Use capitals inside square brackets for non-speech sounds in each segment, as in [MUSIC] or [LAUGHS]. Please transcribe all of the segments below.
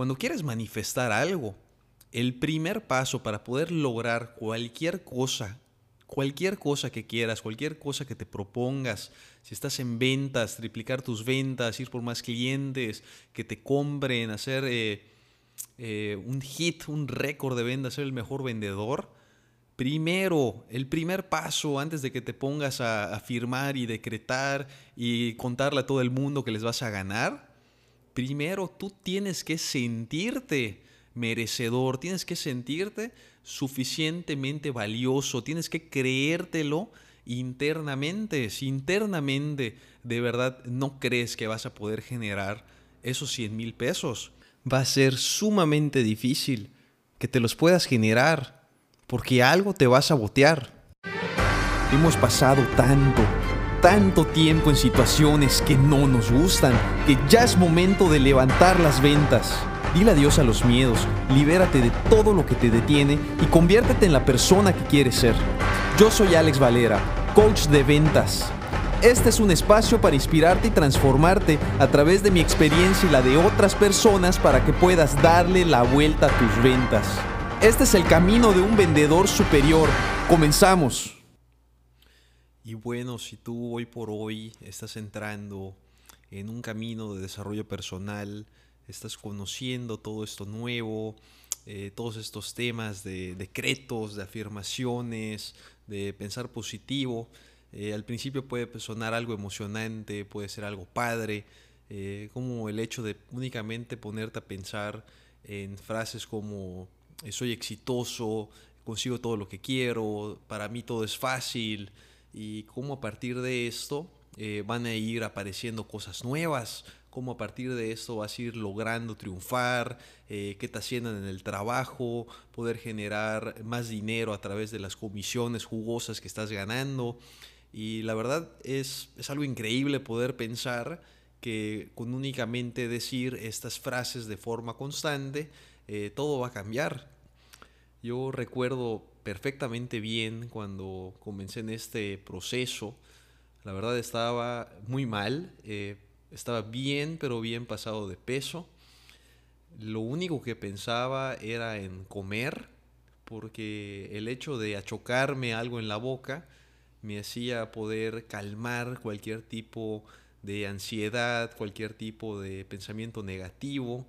Cuando quieres manifestar algo, el primer paso para poder lograr cualquier cosa, cualquier cosa que quieras, cualquier cosa que te propongas, si estás en ventas, triplicar tus ventas, ir por más clientes, que te compren, hacer eh, eh, un hit, un récord de ventas, ser el mejor vendedor, primero, el primer paso antes de que te pongas a, a firmar y decretar y contarle a todo el mundo que les vas a ganar, primero tú tienes que sentirte merecedor, tienes que sentirte suficientemente valioso, tienes que creértelo internamente. Si internamente de verdad no crees que vas a poder generar esos 100 mil pesos, va a ser sumamente difícil que te los puedas generar, porque algo te va a sabotear. Hemos pasado tanto, tanto tiempo en situaciones que no nos gustan, que ya es momento de levantar las ventas. Dile adiós a los miedos, libérate de todo lo que te detiene y conviértete en la persona que quieres ser. Yo soy Alex Valera, coach de ventas. Este es un espacio para inspirarte y transformarte a través de mi experiencia y la de otras personas para que puedas darle la vuelta a tus ventas. Este es el camino de un vendedor superior. Comenzamos. Y bueno, si tú hoy por hoy estás entrando en un camino de desarrollo personal, estás conociendo todo esto nuevo, eh, todos estos temas de decretos, de afirmaciones, de pensar positivo. Eh, al principio puede sonar algo emocionante, puede ser algo padre, eh, como el hecho de únicamente ponerte a pensar en frases como soy exitoso, consigo todo lo que quiero, para mí todo es fácil, y cómo a partir de esto van a ir apareciendo cosas nuevas, cómo a partir de esto vas a ir logrando triunfar, eh, qué te haciendo en el trabajo, poder generar más dinero a través de las comisiones jugosas que estás ganando. Y la verdad es, es algo increíble poder pensar que con únicamente decir estas frases de forma constante, eh, todo va a cambiar. Yo recuerdo perfectamente bien cuando comencé en este proceso, la verdad estaba muy mal. Eh, estaba bien, pero bien pasado de peso. Lo único que pensaba era en comer, porque el hecho de achocarme algo en la boca me hacía poder calmar cualquier tipo de ansiedad, cualquier tipo de pensamiento negativo,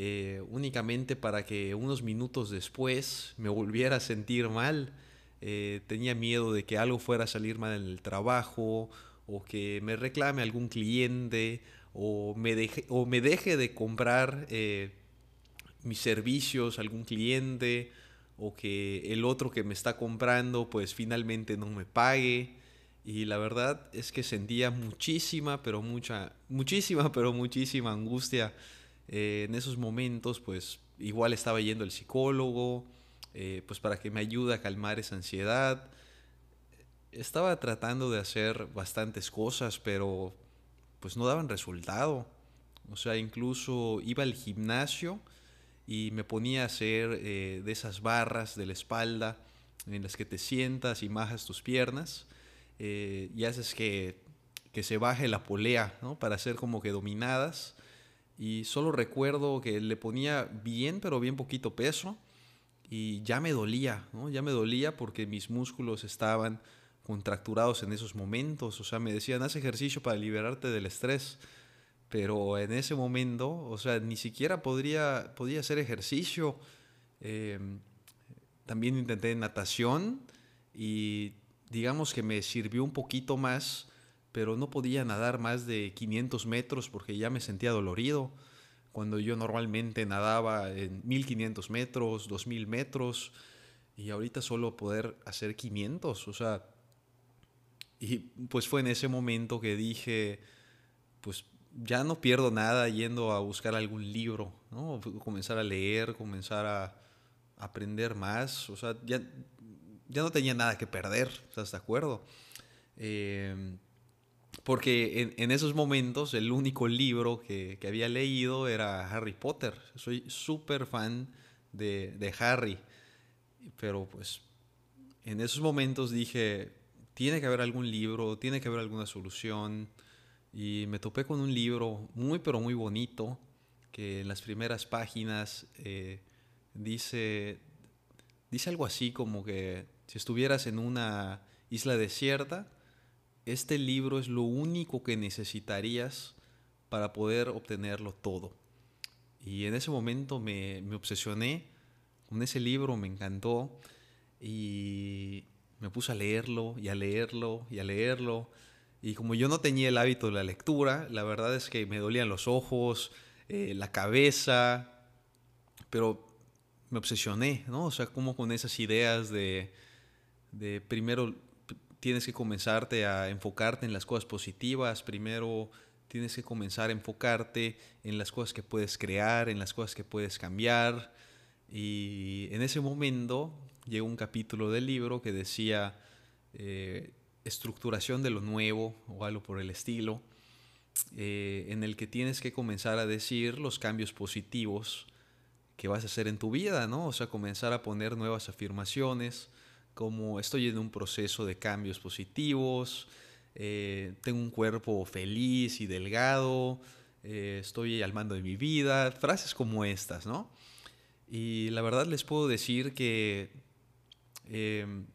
eh, únicamente para que unos minutos después me volviera a sentir mal. Eh, tenía miedo de que algo fuera a salir mal en el trabajo o que me reclame algún cliente o me deje, o me deje de comprar eh, mis servicios algún cliente o que el otro que me está comprando pues finalmente no me pague y la verdad es que sentía muchísima pero mucha muchísima [LAUGHS] pero muchísima angustia eh, en esos momentos pues igual estaba yendo al psicólogo eh, pues para que me ayude a calmar esa ansiedad estaba tratando de hacer bastantes cosas, pero pues no daban resultado. O sea, incluso iba al gimnasio y me ponía a hacer eh, de esas barras de la espalda en las que te sientas y majas tus piernas y haces que, que, se baje la polea, ¿no? Para hacer como que dominadas. Y solo recuerdo que le ponía bien, pero bien poquito peso y ya me dolía, ¿no? Ya me dolía porque mis músculos estaban contracturados en esos momentos. O sea, me decían, haz ejercicio para liberarte del estrés. Pero en ese momento, o sea, ni siquiera podría, podía hacer ejercicio. Em, también intenté natación y digamos que me sirvió un poquito más, pero no podía nadar más de 500 metros porque ya me sentía dolorido. Cuando yo normalmente nadaba en 1500 metros, 2000 metros, y ahorita solo poder hacer 500, o sea, y pues fue en ese momento que dije, pues ya no pierdo nada yendo a buscar algún libro, ¿no? Comenzar a leer, comenzar a aprender más, o sea, ya, ya no tenía nada que perder, ¿estás de acuerdo? Em, porque en, en, esos momentos el único libro que, que, había leído era Harry Potter. Soy súper fan de, de Harry, pero pues en esos momentos dije, tiene que haber algún libro, tiene que haber alguna solución. Y me topé con un libro muy, pero muy bonito, que en las primeras páginas eh, dice, dice algo así como que si estuvieras en una isla desierta, este libro es lo único que necesitarías para poder obtenerlo todo. Y en ese momento me, me obsesioné con ese libro, me encantó y me puse a leerlo y a leerlo y a leerlo. Y como yo no tenía el hábito de la lectura, la verdad es que me dolían los ojos, eh, la cabeza, pero me obsesioné, ¿no? O sea, como con esas ideas de, de primero tienes que comenzarte a enfocarte en las cosas positivas, primero tienes que comenzar a enfocarte en las cosas que puedes crear, en las cosas que puedes cambiar. Y en ese momento llegó un capítulo del libro que decía eh, estructuración de lo nuevo o algo por el estilo, eh, en el que tienes que comenzar a decir los cambios positivos que vas a hacer en tu vida, ¿no? O sea, comenzar a poner nuevas afirmaciones, como estoy en un proceso de cambios positivos, eh, tengo un cuerpo feliz y delgado, estoy al mando de mi vida, frases como estas, ¿no? Y la verdad les puedo decir que Em,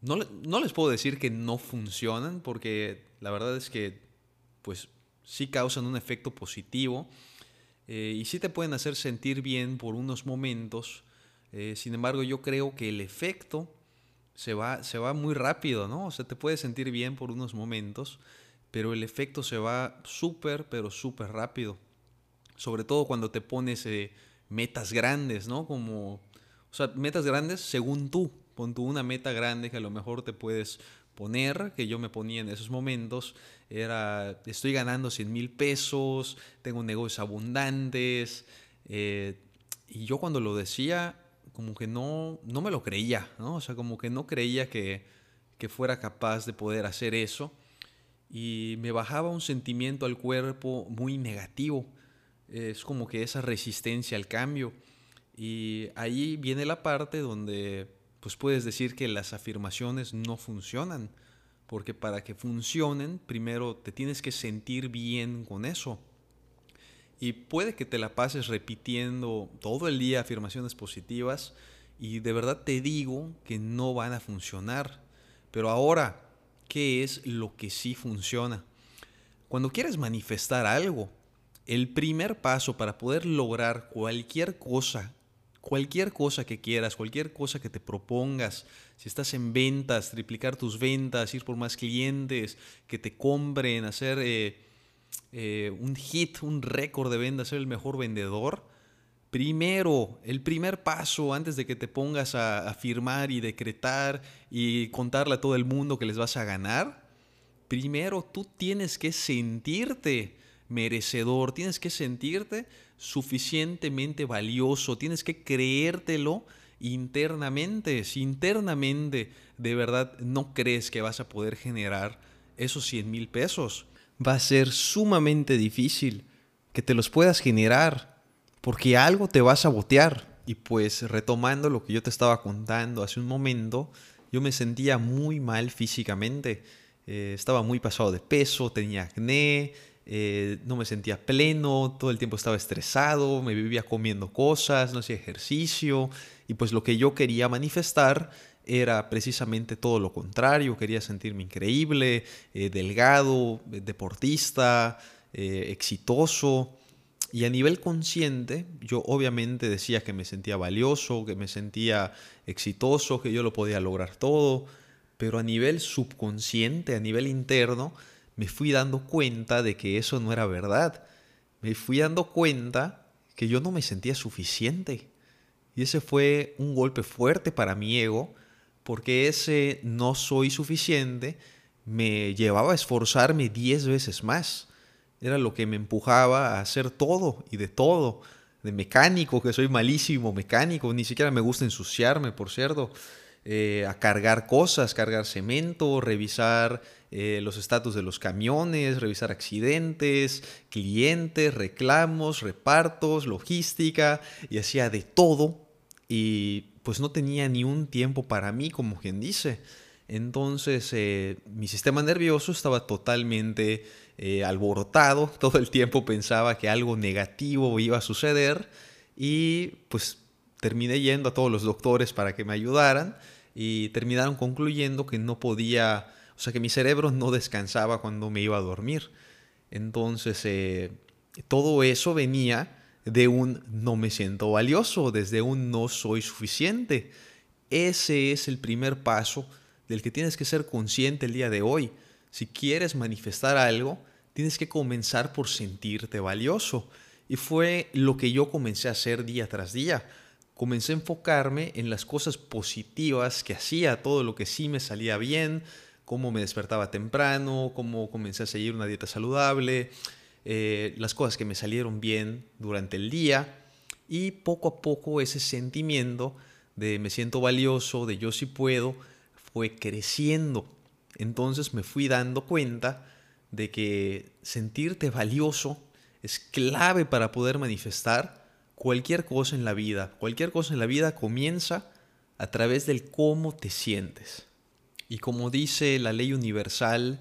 no, no, les puedo decir que no funcionan, porque la verdad es que pues sí causan un efecto positivo eh, y sí te pueden hacer sentir bien por unos momentos. Eh, sin embargo, yo creo que el efecto se va, se va muy rápido, ¿no? O sea, te puedes sentir bien por unos momentos, pero el efecto se va súper, pero súper rápido. Sobre todo cuando te pones eh, metas grandes, ¿no? Como o sea, metas grandes según tú. Pon tú una meta grande que a lo mejor te puedes poner, que yo me ponía en esos momentos, era, estoy ganando 100 mil pesos, tengo negocios abundantes. Eh, y yo cuando lo decía, como que no, no me lo creía, ¿no? O sea, como que no creía que, que fuera capaz de poder hacer eso. Y me bajaba un sentimiento al cuerpo muy negativo. Es como que esa resistencia al cambio. Y ahí viene la parte donde pues puedes decir que las afirmaciones no funcionan, porque para que funcionen, primero te tienes que sentir bien con eso. Y puede que te la pases repitiendo todo el día afirmaciones positivas y de verdad te digo que no van a funcionar. Pero ahora, ¿qué es lo que sí funciona? Cuando quieres manifestar algo, el primer paso para poder lograr cualquier cosa cualquier cosa que quieras, cualquier cosa que te propongas, si estás en ventas, triplicar tus ventas, ir por más clientes, que te compren, hacer eh, eh, un hit, un récord de ventas, ser el mejor vendedor, primero, el primer paso antes de que te pongas a, a firmar y decretar y contarle a todo el mundo que les vas a ganar, primero tú tienes que sentirte merecedor, tienes que sentirte suficientemente valioso, tienes que creértelo internamente. Si internamente de verdad no crees que vas a poder generar esos 100 mil pesos, va a ser sumamente difícil que te los puedas generar porque algo te va a sabotear. Y pues retomando lo que yo te estaba contando hace un momento, yo me sentía muy mal físicamente. Eh, estaba muy pasado de peso, tenía acné, eh, no me sentía pleno, todo el tiempo estaba estresado, me vivía comiendo cosas, no hacía ejercicio y pues lo que yo quería manifestar era precisamente todo lo contrario, quería sentirme increíble, eh, delgado, eh, deportista, exitoso. Y a nivel consciente, yo obviamente decía que me sentía valioso, que me sentía exitoso, que yo lo podía lograr todo, pero a nivel subconsciente, a nivel interno, me fui dando cuenta de que eso no era verdad. Me fui dando cuenta que yo no me sentía suficiente. Y ese fue un golpe fuerte para mi ego, porque ese no soy suficiente me llevaba a esforzarme diez veces más. Era lo que me empujaba a hacer todo y de todo. De mecánico, que soy malísimo mecánico, ni siquiera me gusta ensuciarme, por cierto. Eh, a cargar cosas, cargar cemento, revisar eh, los estatus de los camiones, revisar accidentes, clientes, reclamos, repartos, logística, y hacía de todo. Y pues no tenía ni un tiempo para mí, como quien dice. Entonces mi sistema nervioso estaba totalmente alborotado, [LAUGHS] todo el tiempo pensaba que algo negativo iba a suceder y pues terminé yendo a todos los doctores para que me ayudaran y terminaron concluyendo que no podía, o sea, que mi cerebro no descansaba cuando me iba a dormir. Entonces, eh, todo eso venía de un no me siento valioso, desde un no soy suficiente. Ese es el primer paso del que tienes que ser consciente el día de hoy. Si quieres manifestar algo, tienes que comenzar por sentirte valioso. Y fue lo que yo comencé a hacer día tras día comencé a enfocarme en las cosas positivas que hacía, todo lo que sí me salía bien, cómo me despertaba temprano, cómo comencé a seguir una dieta saludable, eh, las cosas que me salieron bien durante el día y poco a poco ese sentimiento de me siento valioso, de yo sí puedo, fue creciendo. Entonces me fui dando cuenta de que sentirte valioso es clave para poder manifestar cualquier cosa en la vida, cualquier cosa en la vida comienza a través del cómo te sientes. Y como dice la ley universal,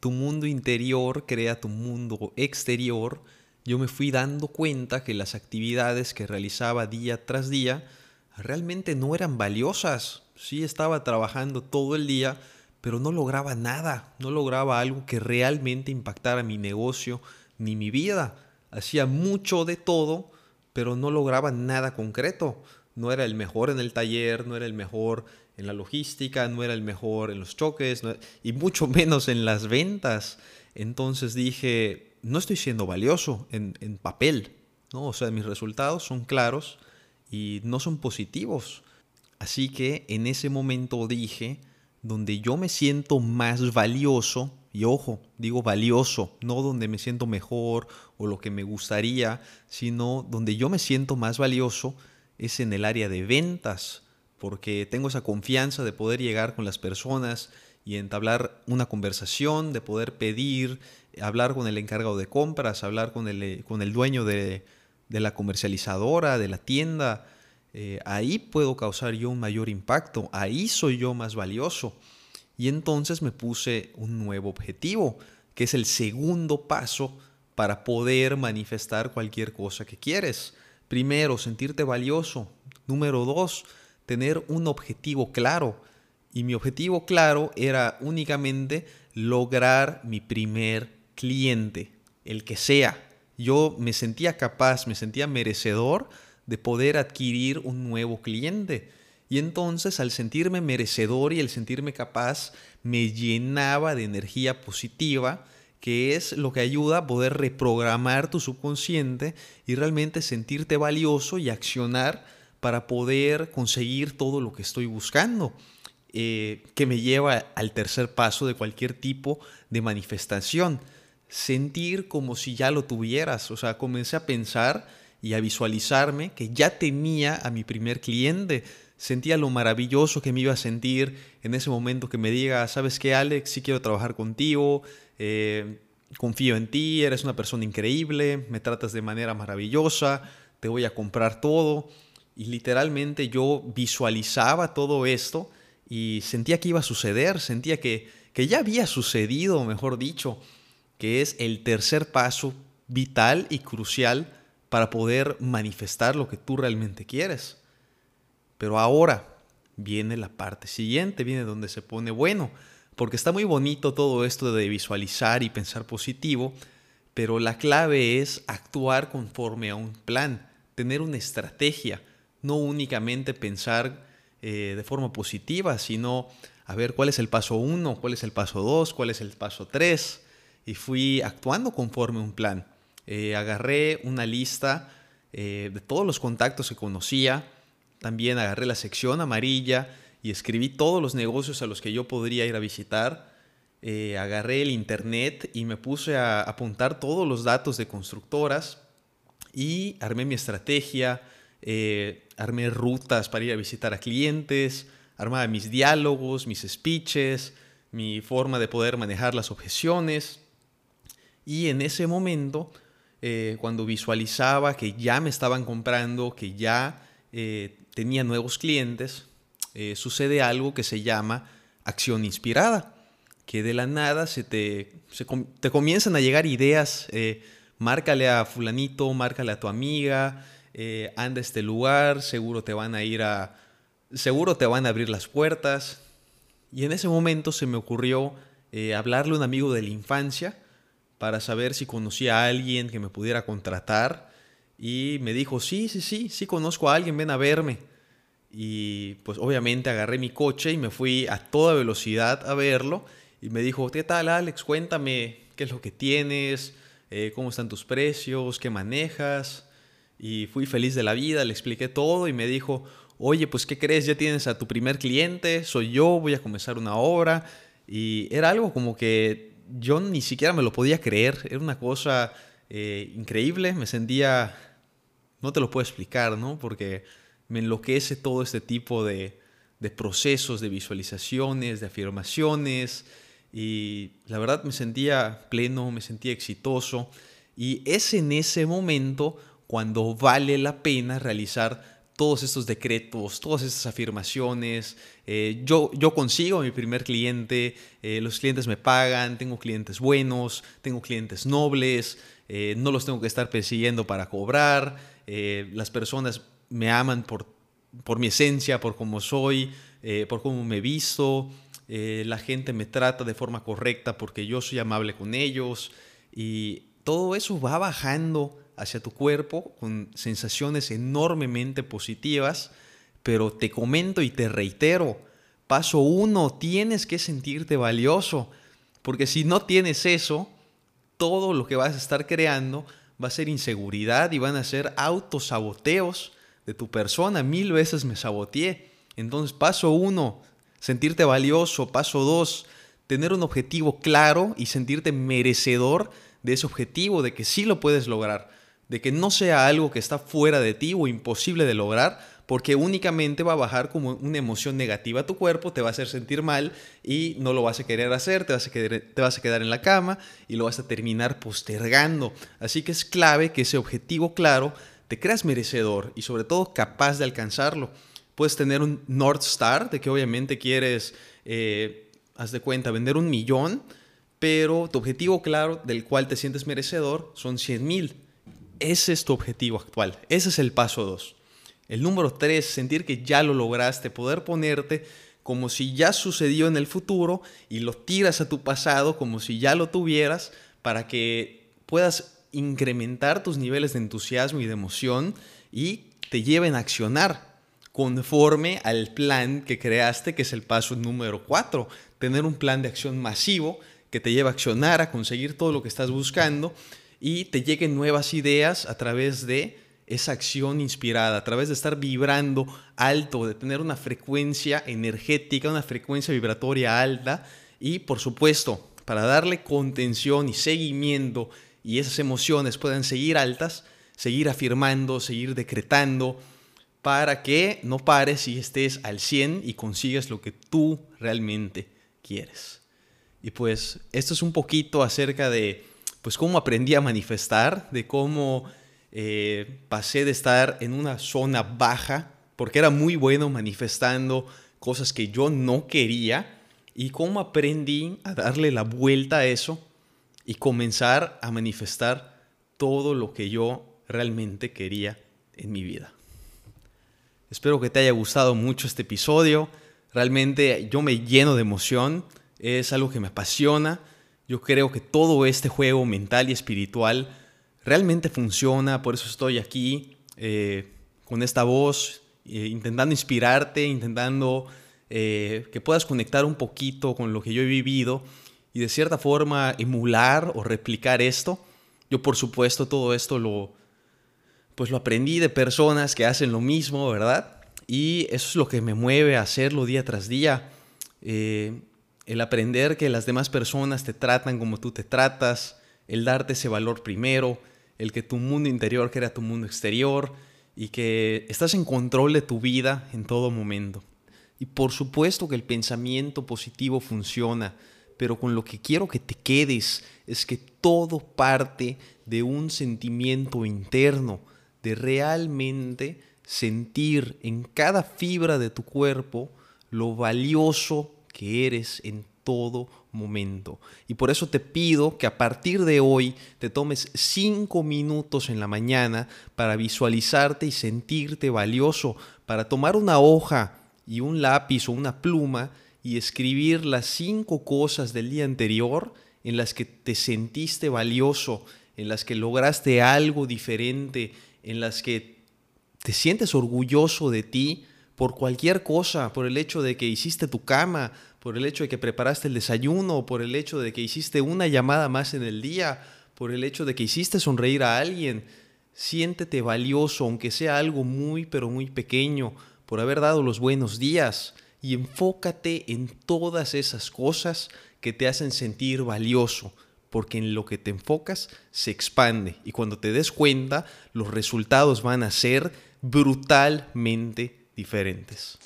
tu mundo interior crea tu mundo exterior, yo me fui dando cuenta que las actividades que realizaba día tras día realmente no eran valiosas. Sí estaba trabajando todo el día, pero no lograba nada, no lograba algo que realmente impactara mi negocio ni mi vida. Hacía mucho de todo, pero no lograba nada concreto. No era el mejor en el taller, no era el mejor en la logística, no era el mejor en los choques y mucho [LAUGHS] menos en las ventas. Entonces dije, no estoy siendo valioso en, en papel, ¿no? O sea, mis resultados son claros y no son positivos. Así que en ese momento dije, donde yo me siento más valioso, y ojo, digo valioso, no donde me siento mejor o lo que me gustaría, sino donde yo me siento más valioso es en el área de ventas, porque tengo esa confianza de poder llegar con las personas y entablar una conversación, de poder pedir, hablar con el encargado de compras, hablar con el, con el dueño de, la comercializadora, de la tienda. Eh, ahí puedo causar yo un mayor impacto, ahí soy yo más valioso. Y entonces me puse un nuevo objetivo, que es el segundo paso para poder manifestar cualquier cosa que quieres. Primero, sentirte valioso. Número dos, tener un objetivo claro. Y mi objetivo claro era únicamente lograr mi primer cliente, el que sea. Yo me sentía capaz, me sentía merecedor de poder adquirir un nuevo cliente. Y entonces al sentirme merecedor y el sentirme capaz, me llenaba de energía positiva, que es lo que ayuda a poder reprogramar tu subconsciente y realmente sentirte valioso y accionar para poder conseguir todo lo que estoy buscando. Eh, que me lleva al tercer paso de cualquier tipo de manifestación. Sentir como si ya lo tuvieras. O sea, comencé a pensar y a visualizarme que ya tenía a mi primer cliente sentía lo maravilloso que me iba a sentir en ese momento que me diga, sabes qué, Alex, sí quiero trabajar contigo, eh, confío en ti, eres una persona increíble, me tratas de manera maravillosa, te voy a comprar todo. Y literalmente yo visualizaba todo esto y sentía que iba a suceder, sentía que, que ya había sucedido, mejor dicho, que es el tercer paso vital y crucial para poder manifestar lo que tú realmente quieres. Pero ahora viene la parte siguiente, viene donde se pone bueno, porque está muy bonito todo esto de visualizar y pensar positivo, pero la clave es actuar conforme a un plan, tener una estrategia, no únicamente pensar eh, de forma positiva, sino a ver cuál es el paso uno, cuál es el paso dos, cuál es el paso tres, y fui actuando conforme un plan. Eh, agarré una lista eh, de todos los contactos que conocía, también agarré la sección amarilla y escribí todos los negocios a los que yo podría ir a visitar. Agarré el internet y me puse a apuntar todos los datos de constructoras y armé mi estrategia, eh, armé rutas para ir a visitar a clientes, armaba mis diálogos, mis speeches, mi forma de poder manejar las objeciones. Y en ese momento, eh, cuando visualizaba que ya me estaban comprando, que ya tenía nuevos clientes, eh, sucede algo que se llama acción inspirada, que de la nada se te, te comienzan a llegar ideas, eh, márcale a fulanito, márcale a tu amiga, eh, anda este lugar, seguro te van a ir a, seguro te van a abrir las puertas. Y en ese momento se me ocurrió eh, hablarle a un amigo de la infancia para saber si conocía a alguien que me pudiera contratar. Y me dijo, sí, sí, sí, sí conozco a alguien, ven a verme. Y pues obviamente agarré mi coche y me fui a toda velocidad a verlo. Y me dijo, ¿qué tal Alex? Cuéntame qué es lo que tienes, eh, cómo están tus precios, qué manejas. Y fui feliz de la vida, le expliqué todo y me dijo, oye, pues ¿qué crees? Ya tienes a tu primer cliente, soy yo, voy a comenzar una obra. Y era algo como que yo ni siquiera me lo podía creer, era una cosa eh, increíble, me sentía, no te lo puedo explicar, ¿no? Porque me enloquece todo este tipo de, de procesos, de visualizaciones, de afirmaciones. Y la verdad me sentía pleno, me sentía exitoso. Y es en ese momento cuando vale la pena realizar todos estos decretos, todas estas afirmaciones. Eh, yo, yo consigo mi primer cliente, eh, los clientes me pagan, tengo clientes buenos, tengo clientes nobles, eh, no los tengo que estar persiguiendo para cobrar, las personas me aman por, por mi esencia, por cómo soy, por cómo me visto, la gente me trata de forma correcta porque yo soy amable con ellos y todo eso va bajando hacia tu cuerpo con sensaciones enormemente positivas, pero te comento y te reitero, paso uno, tienes que sentirte valioso, porque si no tienes eso, todo lo que vas a estar creando va a ser inseguridad y van a ser autosaboteos de tu persona. Mil veces me saboteé. Entonces, paso uno, sentirte valioso. Paso dos, tener un objetivo claro y sentirte merecedor de ese objetivo, de que sí lo puedes lograr de que no sea algo que está fuera de ti o imposible de lograr, porque únicamente va a bajar como una emoción negativa a tu cuerpo, te va a hacer sentir mal y no lo vas a querer hacer, te vas a, quedar, te vas a quedar en la cama y lo vas a terminar postergando. Así que es clave que ese objetivo claro te creas merecedor y sobre todo capaz de alcanzarlo. Puedes tener un North Star de que obviamente quieres, eh, haz de cuenta, vender un millón, pero tu objetivo claro del cual te sientes merecedor son 100 mil. Ese es tu objetivo actual. Ese es el paso 2. El número 3, sentir que ya lo lograste, poder ponerte como si ya sucedió en el futuro y lo tiras a tu pasado como si ya lo tuvieras para que puedas incrementar tus niveles de entusiasmo y de emoción y te lleven a accionar conforme al plan que creaste, que es el paso número 4, tener un plan de acción masivo que te lleva a accionar, a conseguir todo lo que estás buscando y te lleguen nuevas ideas a través de esa acción inspirada, a través de estar vibrando alto, de tener una frecuencia energética, una frecuencia vibratoria alta y por supuesto, para darle contención y seguimiento y esas emociones puedan seguir altas, seguir afirmando, seguir decretando, para que no pares y estés al 100 y consigas lo que tú realmente quieres. Y pues esto es un poquito acerca de pues cómo aprendí a manifestar, de cómo eh, pasé de estar en una zona baja, porque era muy bueno manifestando cosas que yo no quería, y cómo aprendí a darle la vuelta a eso y comenzar a manifestar todo lo que yo realmente quería en mi vida. Espero que te haya gustado mucho este episodio. Realmente yo me lleno de emoción. Es algo que me apasiona yo creo que todo este juego mental y espiritual realmente funciona, por eso estoy aquí eh, con esta voz, eh, intentando inspirarte, intentando eh, que puedas conectar un poquito con lo que yo he vivido y de cierta forma emular o replicar esto. Yo por supuesto todo esto lo, pues lo aprendí de personas que hacen lo mismo, ¿verdad? Y eso es lo que me mueve a hacerlo día tras día el aprender que las demás personas te tratan como tú te tratas, el darte ese valor primero, el que tu mundo interior crea tu mundo exterior y que estás en control de tu vida en todo momento. Y por supuesto que el pensamiento positivo funciona, pero con lo que quiero que te quedes es que todo parte de un sentimiento interno, de realmente sentir en cada fibra de tu cuerpo lo valioso que eres en todo momento. Y por eso te pido que a partir de hoy te tomes cinco minutos en la mañana para visualizarte y sentirte valioso, para tomar una hoja y un lápiz o una pluma y escribir las cinco cosas del día anterior en las que te sentiste valioso, en las que lograste algo diferente, en las que te sientes orgulloso de ti por cualquier cosa, por el hecho de que hiciste tu cama, por el hecho de que preparaste el desayuno, por el hecho de que hiciste una llamada más en el día, por el hecho de que hiciste sonreír a alguien. Siéntete valioso, aunque sea algo muy, pero muy pequeño, por haber dado los buenos días y enfócate en todas esas cosas que te hacen sentir valioso, porque en lo que te enfocas se expande y cuando te des cuenta los resultados van a ser brutalmente diferentes.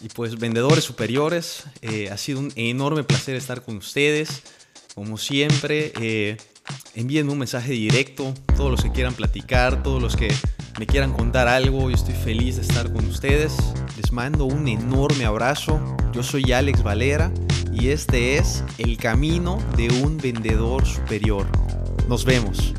Y pues vendedores superiores, eh, ha sido un enorme placer estar con ustedes. Como siempre, eh, envíenme un mensaje directo, todos los que quieran platicar, todos los que me quieran contar algo, yo estoy feliz de estar con ustedes. Les mando un enorme abrazo. Yo soy Alex Valera y este es El Camino de un Vendedor Superior. Nos vemos.